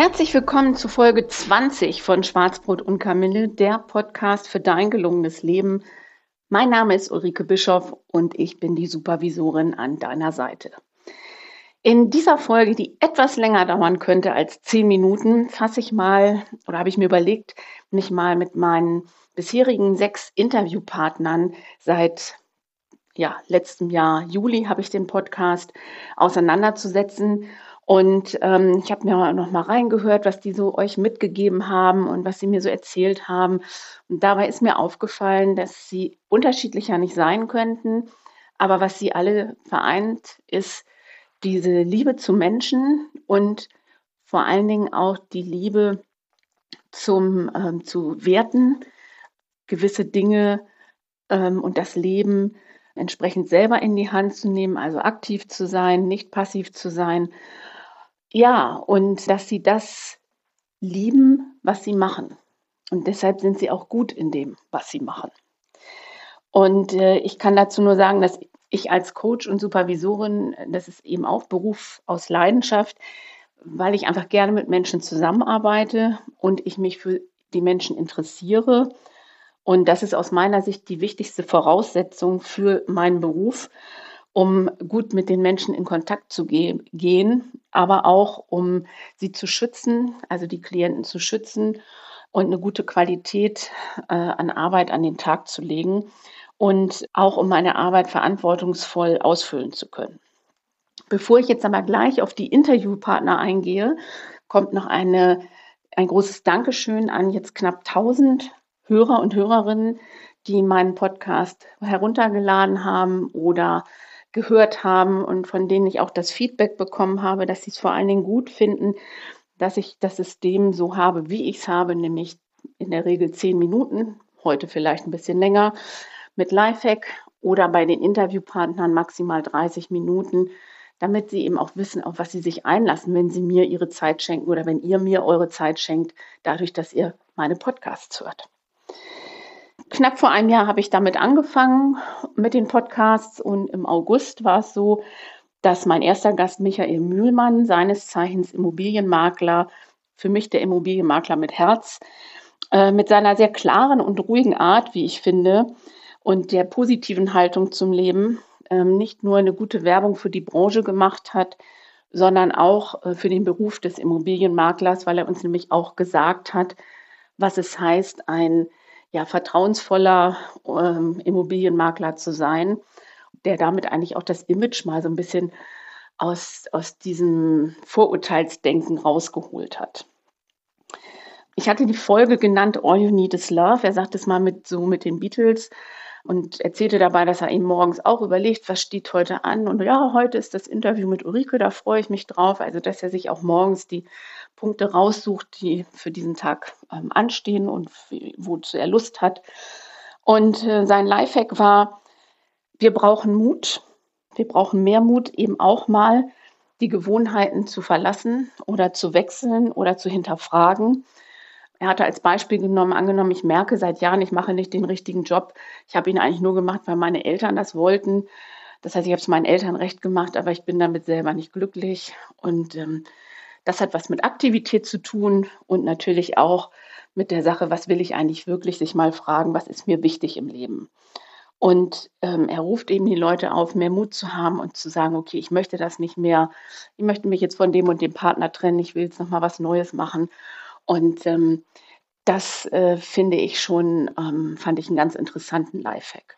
Herzlich willkommen zu Folge 20 von Schwarzbrot und Kamille, der Podcast für dein gelungenes Leben. Mein Name ist Ulrike Bischoff und ich bin die Supervisorin an deiner Seite. In dieser Folge, die etwas länger dauern könnte als zehn Minuten, fasse ich mal oder habe ich mir überlegt, mich mal mit meinen bisherigen sechs Interviewpartnern seit ja, letztem Jahr Juli habe ich den Podcast auseinanderzusetzen und ähm, ich habe mir noch mal reingehört, was die so euch mitgegeben haben und was sie mir so erzählt haben. Und dabei ist mir aufgefallen, dass sie unterschiedlicher nicht sein könnten. Aber was sie alle vereint, ist diese Liebe zu Menschen und vor allen Dingen auch die Liebe zum, ähm, zu Werten, gewisse Dinge ähm, und das Leben entsprechend selber in die Hand zu nehmen, also aktiv zu sein, nicht passiv zu sein ja, und dass sie das lieben, was sie machen. Und deshalb sind sie auch gut in dem, was sie machen. Und äh, ich kann dazu nur sagen, dass ich als Coach und Supervisorin, das ist eben auch Beruf aus Leidenschaft, weil ich einfach gerne mit Menschen zusammenarbeite und ich mich für die Menschen interessiere. Und das ist aus meiner Sicht die wichtigste Voraussetzung für meinen Beruf um gut mit den Menschen in Kontakt zu ge gehen, aber auch um sie zu schützen, also die Klienten zu schützen und eine gute Qualität äh, an Arbeit an den Tag zu legen und auch um meine Arbeit verantwortungsvoll ausfüllen zu können. Bevor ich jetzt aber gleich auf die Interviewpartner eingehe, kommt noch eine, ein großes Dankeschön an jetzt knapp 1000 Hörer und Hörerinnen, die meinen Podcast heruntergeladen haben oder gehört haben und von denen ich auch das Feedback bekommen habe, dass sie es vor allen Dingen gut finden, dass ich das System so habe, wie ich es habe, nämlich in der Regel zehn Minuten, heute vielleicht ein bisschen länger mit Lifehack oder bei den Interviewpartnern maximal 30 Minuten, damit sie eben auch wissen, auf was sie sich einlassen, wenn sie mir ihre Zeit schenken oder wenn ihr mir eure Zeit schenkt, dadurch, dass ihr meine Podcasts hört knapp vor einem Jahr habe ich damit angefangen mit den Podcasts und im August war es so, dass mein erster Gast Michael Mühlmann, seines Zeichens Immobilienmakler, für mich der Immobilienmakler mit Herz, äh, mit seiner sehr klaren und ruhigen Art, wie ich finde, und der positiven Haltung zum Leben ähm, nicht nur eine gute Werbung für die Branche gemacht hat, sondern auch äh, für den Beruf des Immobilienmaklers, weil er uns nämlich auch gesagt hat, was es heißt, ein ja, vertrauensvoller ähm, Immobilienmakler zu sein, der damit eigentlich auch das Image mal so ein bisschen aus, aus diesem Vorurteilsdenken rausgeholt hat. Ich hatte die Folge genannt All You Need Is Love. Er sagt es mal mit so mit den Beatles und erzählte dabei, dass er ihm morgens auch überlegt, was steht heute an. Und ja, heute ist das Interview mit Ulrike, da freue ich mich drauf. Also, dass er sich auch morgens die Punkte raussucht, die für diesen Tag ähm, anstehen und wozu er Lust hat. Und äh, sein Lifehack war, wir brauchen Mut. Wir brauchen mehr Mut, eben auch mal die Gewohnheiten zu verlassen oder zu wechseln oder zu hinterfragen. Er hatte als Beispiel genommen, angenommen, ich merke seit Jahren, ich mache nicht den richtigen Job. Ich habe ihn eigentlich nur gemacht, weil meine Eltern das wollten. Das heißt, ich habe es meinen Eltern recht gemacht, aber ich bin damit selber nicht glücklich. Und ähm, das hat was mit Aktivität zu tun und natürlich auch mit der Sache, was will ich eigentlich wirklich, sich mal fragen, was ist mir wichtig im Leben. Und ähm, er ruft eben die Leute auf, mehr Mut zu haben und zu sagen, okay, ich möchte das nicht mehr, ich möchte mich jetzt von dem und dem Partner trennen, ich will jetzt nochmal was Neues machen. Und ähm, das äh, finde ich schon, ähm, fand ich einen ganz interessanten Lifehack.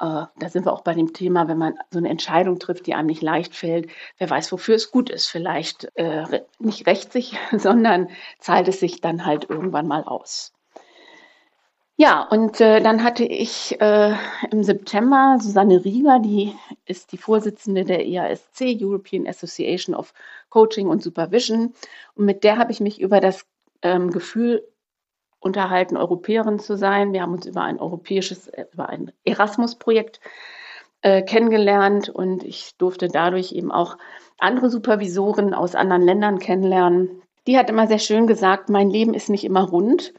Äh, da sind wir auch bei dem Thema, wenn man so eine Entscheidung trifft, die einem nicht leicht fällt, wer weiß, wofür es gut ist. Vielleicht äh, nicht rächt sich, sondern zahlt es sich dann halt irgendwann mal aus. Ja, und äh, dann hatte ich äh, im September Susanne Rieger, die ist die Vorsitzende der EASC, European Association of Coaching und Supervision. Und mit der habe ich mich über das ähm, Gefühl unterhalten, Europäerin zu sein. Wir haben uns über ein europäisches, äh, über ein Erasmus-Projekt äh, kennengelernt und ich durfte dadurch eben auch andere Supervisoren aus anderen Ländern kennenlernen. Die hat immer sehr schön gesagt, mein Leben ist nicht immer rund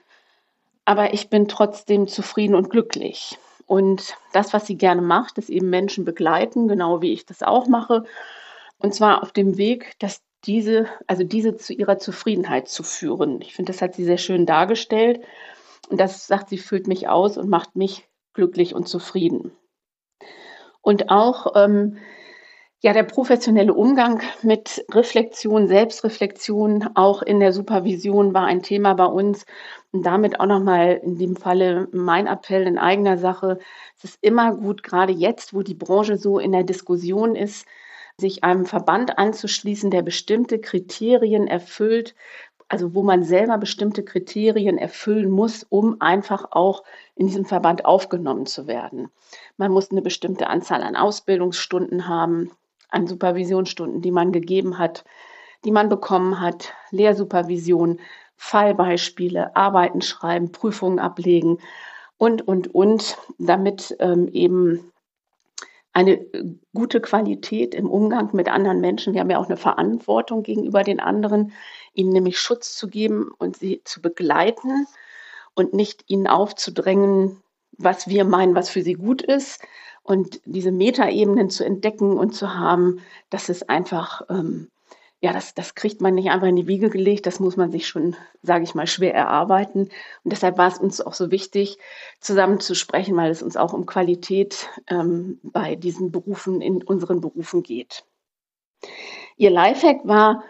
aber ich bin trotzdem zufrieden und glücklich. Und das, was sie gerne macht, ist eben Menschen begleiten, genau wie ich das auch mache. Und zwar auf dem Weg, dass diese, also diese zu ihrer Zufriedenheit zu führen. Ich finde, das hat sie sehr schön dargestellt. Und das sagt sie, füllt mich aus und macht mich glücklich und zufrieden. Und auch ähm, ja, der professionelle Umgang mit Reflexion, Selbstreflexion, auch in der Supervision war ein Thema bei uns. Und damit auch nochmal in dem Falle mein Appell in eigener Sache. Es ist immer gut, gerade jetzt, wo die Branche so in der Diskussion ist, sich einem Verband anzuschließen, der bestimmte Kriterien erfüllt, also wo man selber bestimmte Kriterien erfüllen muss, um einfach auch in diesem Verband aufgenommen zu werden. Man muss eine bestimmte Anzahl an Ausbildungsstunden haben, an Supervisionsstunden, die man gegeben hat, die man bekommen hat, Lehrsupervision, Fallbeispiele, Arbeiten schreiben, Prüfungen ablegen und, und, und, damit ähm, eben eine gute Qualität im Umgang mit anderen Menschen. Wir haben ja auch eine Verantwortung gegenüber den anderen, ihnen nämlich Schutz zu geben und sie zu begleiten und nicht ihnen aufzudrängen, was wir meinen, was für sie gut ist, und diese Metaebenen zu entdecken und zu haben, das ist einfach, ähm, ja, das, das kriegt man nicht einfach in die Wiege gelegt, das muss man sich schon, sage ich mal, schwer erarbeiten. Und deshalb war es uns auch so wichtig, zusammen zu sprechen, weil es uns auch um Qualität ähm, bei diesen Berufen, in unseren Berufen geht. Ihr Lifehack war,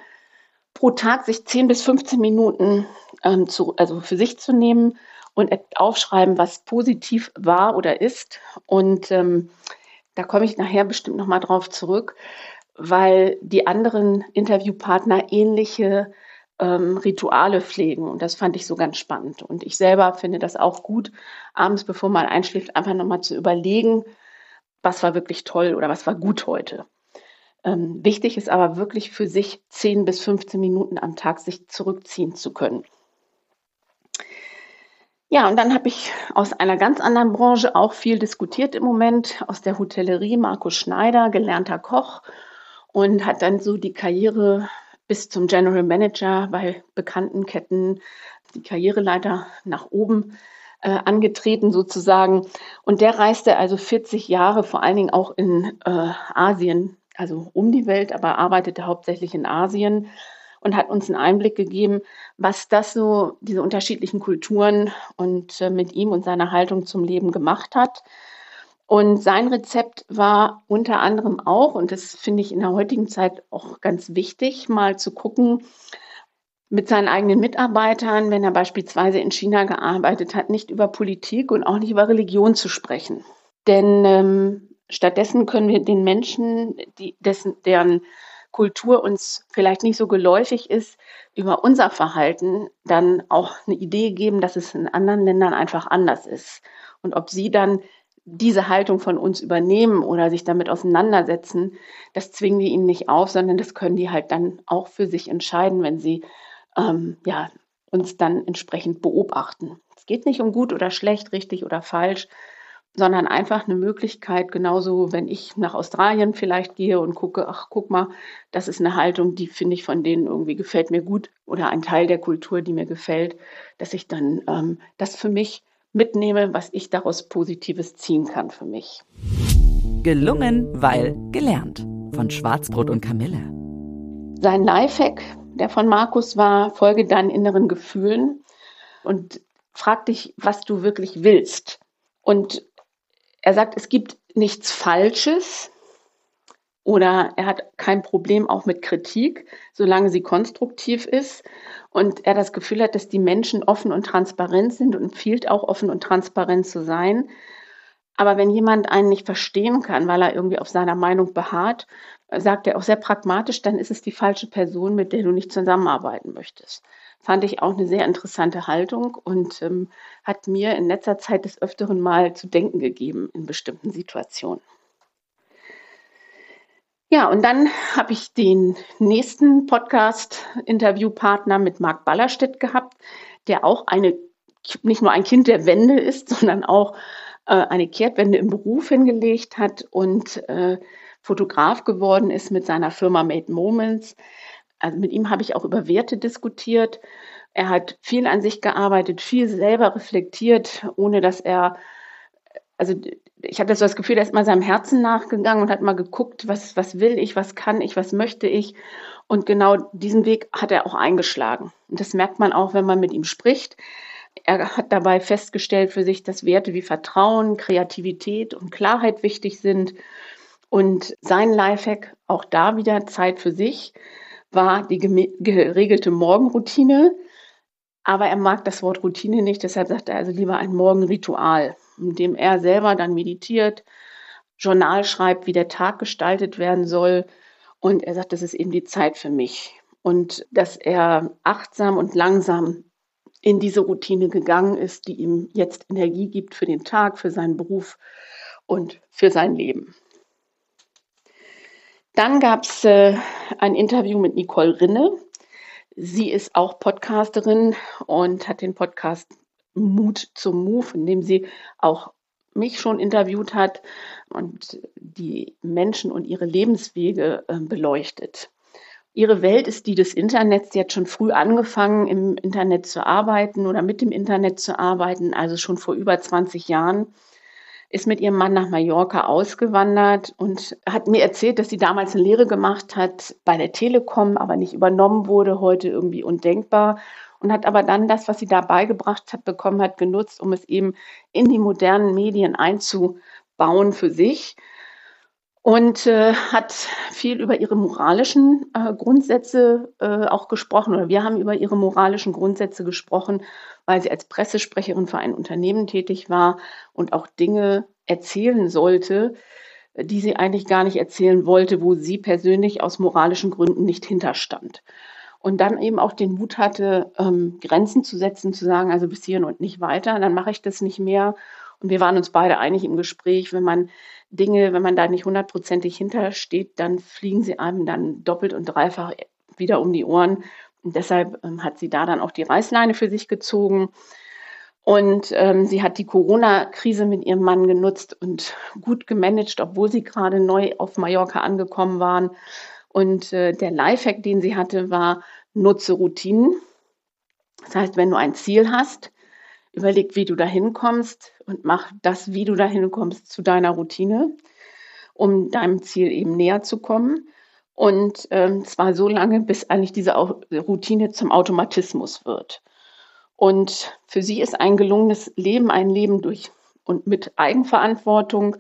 pro Tag sich 10 bis 15 Minuten ähm, zu, also für sich zu nehmen und aufschreiben, was positiv war oder ist. Und ähm, da komme ich nachher bestimmt nochmal drauf zurück, weil die anderen Interviewpartner ähnliche ähm, Rituale pflegen. Und das fand ich so ganz spannend. Und ich selber finde das auch gut, abends, bevor man einschläft, einfach nochmal zu überlegen, was war wirklich toll oder was war gut heute. Ähm, wichtig ist aber wirklich für sich 10 bis 15 Minuten am Tag sich zurückziehen zu können. Ja, und dann habe ich aus einer ganz anderen Branche auch viel diskutiert im Moment, aus der Hotellerie, Markus Schneider, gelernter Koch und hat dann so die Karriere bis zum General Manager bei bekannten Ketten, die Karriereleiter nach oben äh, angetreten sozusagen. Und der reiste also 40 Jahre, vor allen Dingen auch in äh, Asien, also um die Welt, aber arbeitete hauptsächlich in Asien und hat uns einen Einblick gegeben, was das so, diese unterschiedlichen Kulturen und äh, mit ihm und seiner Haltung zum Leben gemacht hat. Und sein Rezept war unter anderem auch, und das finde ich in der heutigen Zeit auch ganz wichtig, mal zu gucken, mit seinen eigenen Mitarbeitern, wenn er beispielsweise in China gearbeitet hat, nicht über Politik und auch nicht über Religion zu sprechen. Denn ähm, stattdessen können wir den Menschen, die, dessen, deren Kultur uns vielleicht nicht so geläufig ist, über unser Verhalten dann auch eine Idee geben, dass es in anderen Ländern einfach anders ist. Und ob sie dann diese Haltung von uns übernehmen oder sich damit auseinandersetzen, das zwingen wir ihnen nicht auf, sondern das können die halt dann auch für sich entscheiden, wenn sie ähm, ja, uns dann entsprechend beobachten. Es geht nicht um gut oder schlecht, richtig oder falsch, sondern einfach eine Möglichkeit, genauso wenn ich nach Australien vielleicht gehe und gucke, ach guck mal, das ist eine Haltung, die finde ich von denen irgendwie gefällt mir gut oder ein Teil der Kultur, die mir gefällt, dass ich dann ähm, das für mich mitnehme, was ich daraus Positives ziehen kann für mich. Gelungen, weil gelernt von Schwarzbrot und Kamille. Sein Lifehack, der von Markus war, folge deinen inneren Gefühlen und frag dich, was du wirklich willst. Und er sagt, es gibt nichts Falsches oder er hat kein Problem auch mit Kritik, solange sie konstruktiv ist und er das Gefühl hat, dass die Menschen offen und transparent sind und empfiehlt auch offen und transparent zu sein. Aber wenn jemand einen nicht verstehen kann, weil er irgendwie auf seiner Meinung beharrt, sagt er auch sehr pragmatisch, dann ist es die falsche Person, mit der du nicht zusammenarbeiten möchtest. Fand ich auch eine sehr interessante Haltung und ähm, hat mir in letzter Zeit des Öfteren mal zu denken gegeben in bestimmten Situationen. Ja, und dann habe ich den nächsten Podcast-Interviewpartner mit Marc Ballerstedt gehabt, der auch eine, nicht nur ein Kind der Wende ist, sondern auch äh, eine Kehrtwende im Beruf hingelegt hat und äh, Fotograf geworden ist mit seiner Firma Made Moments. Also mit ihm habe ich auch über Werte diskutiert. Er hat viel an sich gearbeitet, viel selber reflektiert, ohne dass er, also ich habe so das Gefühl, er ist mal seinem Herzen nachgegangen und hat mal geguckt, was, was will ich, was kann ich, was möchte ich. Und genau diesen Weg hat er auch eingeschlagen. Und das merkt man auch, wenn man mit ihm spricht. Er hat dabei festgestellt für sich, dass Werte wie Vertrauen, Kreativität und Klarheit wichtig sind und sein Lifehack, auch da wieder Zeit für sich, war die geregelte Morgenroutine. Aber er mag das Wort Routine nicht, deshalb sagt er also lieber ein Morgenritual, in dem er selber dann meditiert, Journal schreibt, wie der Tag gestaltet werden soll. Und er sagt, das ist eben die Zeit für mich. Und dass er achtsam und langsam in diese Routine gegangen ist, die ihm jetzt Energie gibt für den Tag, für seinen Beruf und für sein Leben. Dann gab es äh, ein Interview mit Nicole Rinne. Sie ist auch Podcasterin und hat den Podcast Mut zum Move, in dem sie auch mich schon interviewt hat und die Menschen und ihre Lebenswege äh, beleuchtet. Ihre Welt ist die des Internets. Sie hat schon früh angefangen, im Internet zu arbeiten oder mit dem Internet zu arbeiten, also schon vor über 20 Jahren ist mit ihrem Mann nach Mallorca ausgewandert und hat mir erzählt, dass sie damals eine Lehre gemacht hat bei der Telekom, aber nicht übernommen wurde, heute irgendwie undenkbar. Und hat aber dann das, was sie da beigebracht hat, bekommen hat, genutzt, um es eben in die modernen Medien einzubauen für sich und äh, hat viel über ihre moralischen äh, Grundsätze äh, auch gesprochen oder wir haben über ihre moralischen Grundsätze gesprochen, weil sie als Pressesprecherin für ein Unternehmen tätig war und auch Dinge erzählen sollte, die sie eigentlich gar nicht erzählen wollte, wo sie persönlich aus moralischen Gründen nicht hinterstand. Und dann eben auch den Mut hatte, ähm, Grenzen zu setzen, zu sagen, also bis hierhin und nicht weiter, dann mache ich das nicht mehr. Und wir waren uns beide einig im Gespräch, wenn man Dinge, wenn man da nicht hundertprozentig hintersteht, dann fliegen sie einem dann doppelt und dreifach wieder um die Ohren. Und deshalb ähm, hat sie da dann auch die Reißleine für sich gezogen. Und ähm, sie hat die Corona-Krise mit ihrem Mann genutzt und gut gemanagt, obwohl sie gerade neu auf Mallorca angekommen waren. Und äh, der Lifehack, den sie hatte, war, nutze Routinen. Das heißt, wenn du ein Ziel hast, überleg, wie du dahin kommst und mach das, wie du dahin kommst, zu deiner Routine, um deinem Ziel eben näher zu kommen. Und ähm, zwar so lange, bis eigentlich diese Routine zum Automatismus wird. Und für sie ist ein gelungenes Leben ein Leben durch und mit Eigenverantwortung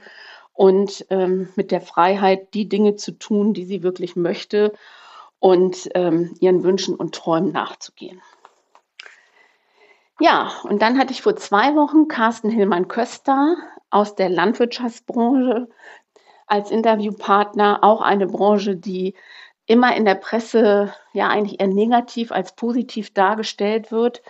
und ähm, mit der Freiheit, die Dinge zu tun, die sie wirklich möchte und ähm, ihren Wünschen und Träumen nachzugehen. Ja, und dann hatte ich vor zwei Wochen Carsten Hillmann-Köster aus der Landwirtschaftsbranche als Interviewpartner, auch eine Branche, die immer in der Presse ja eigentlich eher negativ als positiv dargestellt wird.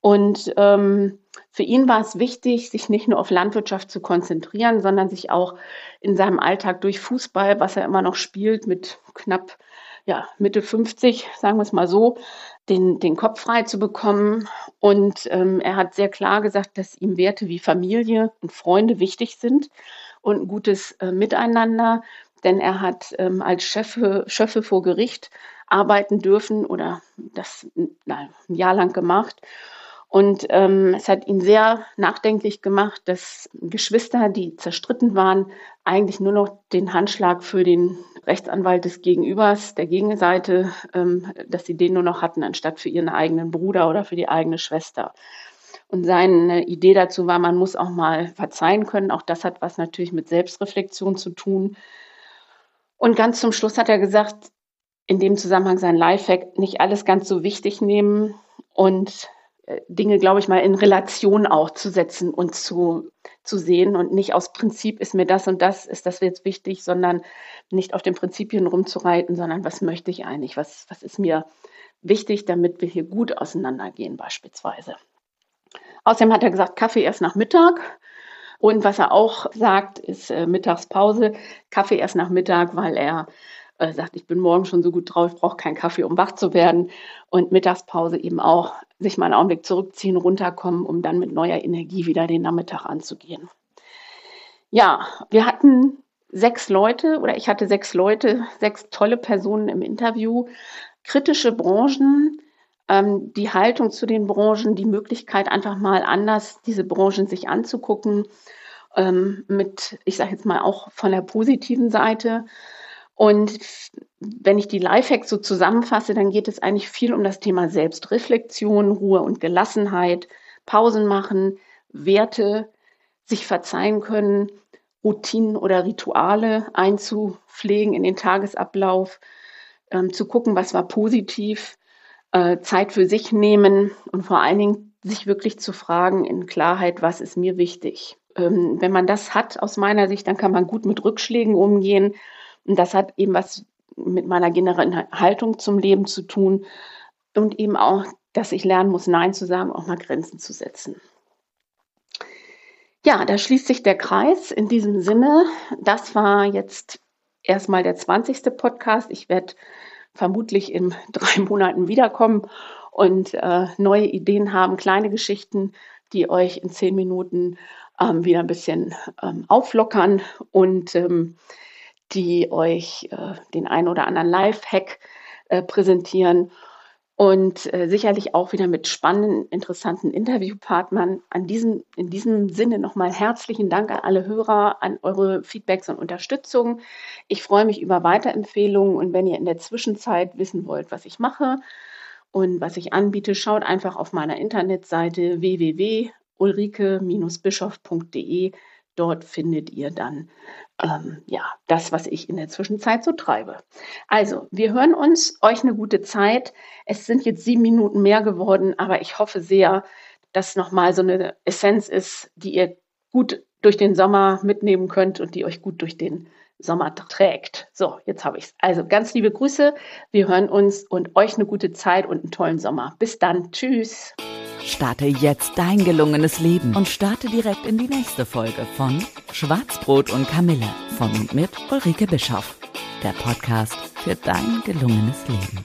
Und ähm, für ihn war es wichtig, sich nicht nur auf Landwirtschaft zu konzentrieren, sondern sich auch in seinem Alltag durch Fußball, was er immer noch spielt, mit knapp ja, Mitte 50, sagen wir es mal so, den, den Kopf frei zu bekommen. Und ähm, er hat sehr klar gesagt, dass ihm Werte wie Familie und Freunde wichtig sind und ein gutes äh, Miteinander. Denn er hat ähm, als Chefe, Chefe vor Gericht arbeiten dürfen oder das na, ein Jahr lang gemacht. Und ähm, es hat ihn sehr nachdenklich gemacht, dass Geschwister, die zerstritten waren, eigentlich nur noch den Handschlag für den Rechtsanwalt des Gegenübers, der Gegenseite, ähm, dass sie den nur noch hatten, anstatt für ihren eigenen Bruder oder für die eigene Schwester. Und seine Idee dazu war, man muss auch mal verzeihen können. Auch das hat was natürlich mit Selbstreflexion zu tun. Und ganz zum Schluss hat er gesagt, in dem Zusammenhang sein Lifehack, nicht alles ganz so wichtig nehmen und Dinge, glaube ich, mal in Relation auch zu setzen und zu, zu sehen und nicht aus Prinzip ist mir das und das, ist das jetzt wichtig, sondern nicht auf den Prinzipien rumzureiten, sondern was möchte ich eigentlich, was, was ist mir wichtig, damit wir hier gut auseinandergehen beispielsweise. Außerdem hat er gesagt, Kaffee erst nach Mittag. Und was er auch sagt, ist äh, Mittagspause, Kaffee erst nach Mittag, weil er äh, sagt, ich bin morgen schon so gut drauf, brauche keinen Kaffee, um wach zu werden. Und Mittagspause eben auch sich mal einen Augenblick zurückziehen, runterkommen, um dann mit neuer Energie wieder den Nachmittag anzugehen. Ja, wir hatten sechs Leute oder ich hatte sechs Leute, sechs tolle Personen im Interview, kritische Branchen, ähm, die Haltung zu den Branchen, die Möglichkeit einfach mal anders diese Branchen sich anzugucken, ähm, mit, ich sage jetzt mal auch von der positiven Seite. Und wenn ich die Lifehacks so zusammenfasse, dann geht es eigentlich viel um das Thema Selbstreflexion, Ruhe und Gelassenheit, Pausen machen, Werte, sich verzeihen können, Routinen oder Rituale einzupflegen in den Tagesablauf, ähm, zu gucken, was war positiv, äh, Zeit für sich nehmen und vor allen Dingen sich wirklich zu fragen in Klarheit, was ist mir wichtig. Ähm, wenn man das hat, aus meiner Sicht, dann kann man gut mit Rückschlägen umgehen und das hat eben was mit meiner generellen Haltung zum Leben zu tun und eben auch, dass ich lernen muss, Nein zu sagen, auch mal Grenzen zu setzen. Ja, da schließt sich der Kreis. In diesem Sinne, das war jetzt erstmal der 20. Podcast. Ich werde vermutlich in drei Monaten wiederkommen und äh, neue Ideen haben, kleine Geschichten, die euch in zehn Minuten ähm, wieder ein bisschen ähm, auflockern und ähm, die euch äh, den ein oder anderen Live-Hack äh, präsentieren und äh, sicherlich auch wieder mit spannenden, interessanten Interviewpartnern. An diesem, in diesem Sinne nochmal herzlichen Dank an alle Hörer, an eure Feedbacks und Unterstützung. Ich freue mich über Weiterempfehlungen und wenn ihr in der Zwischenzeit wissen wollt, was ich mache und was ich anbiete, schaut einfach auf meiner Internetseite www.ulrike-bischof.de. Dort findet ihr dann ähm, ja, das, was ich in der Zwischenzeit so treibe. Also, wir hören uns, euch eine gute Zeit. Es sind jetzt sieben Minuten mehr geworden, aber ich hoffe sehr, dass nochmal so eine Essenz ist, die ihr gut durch den Sommer mitnehmen könnt und die euch gut durch den Sommer trägt. So, jetzt habe ich es. Also ganz liebe Grüße. Wir hören uns und euch eine gute Zeit und einen tollen Sommer. Bis dann. Tschüss. Starte jetzt dein gelungenes Leben und starte direkt in die nächste Folge von Schwarzbrot und Kamille von und mit Ulrike Bischoff. Der Podcast für dein gelungenes Leben.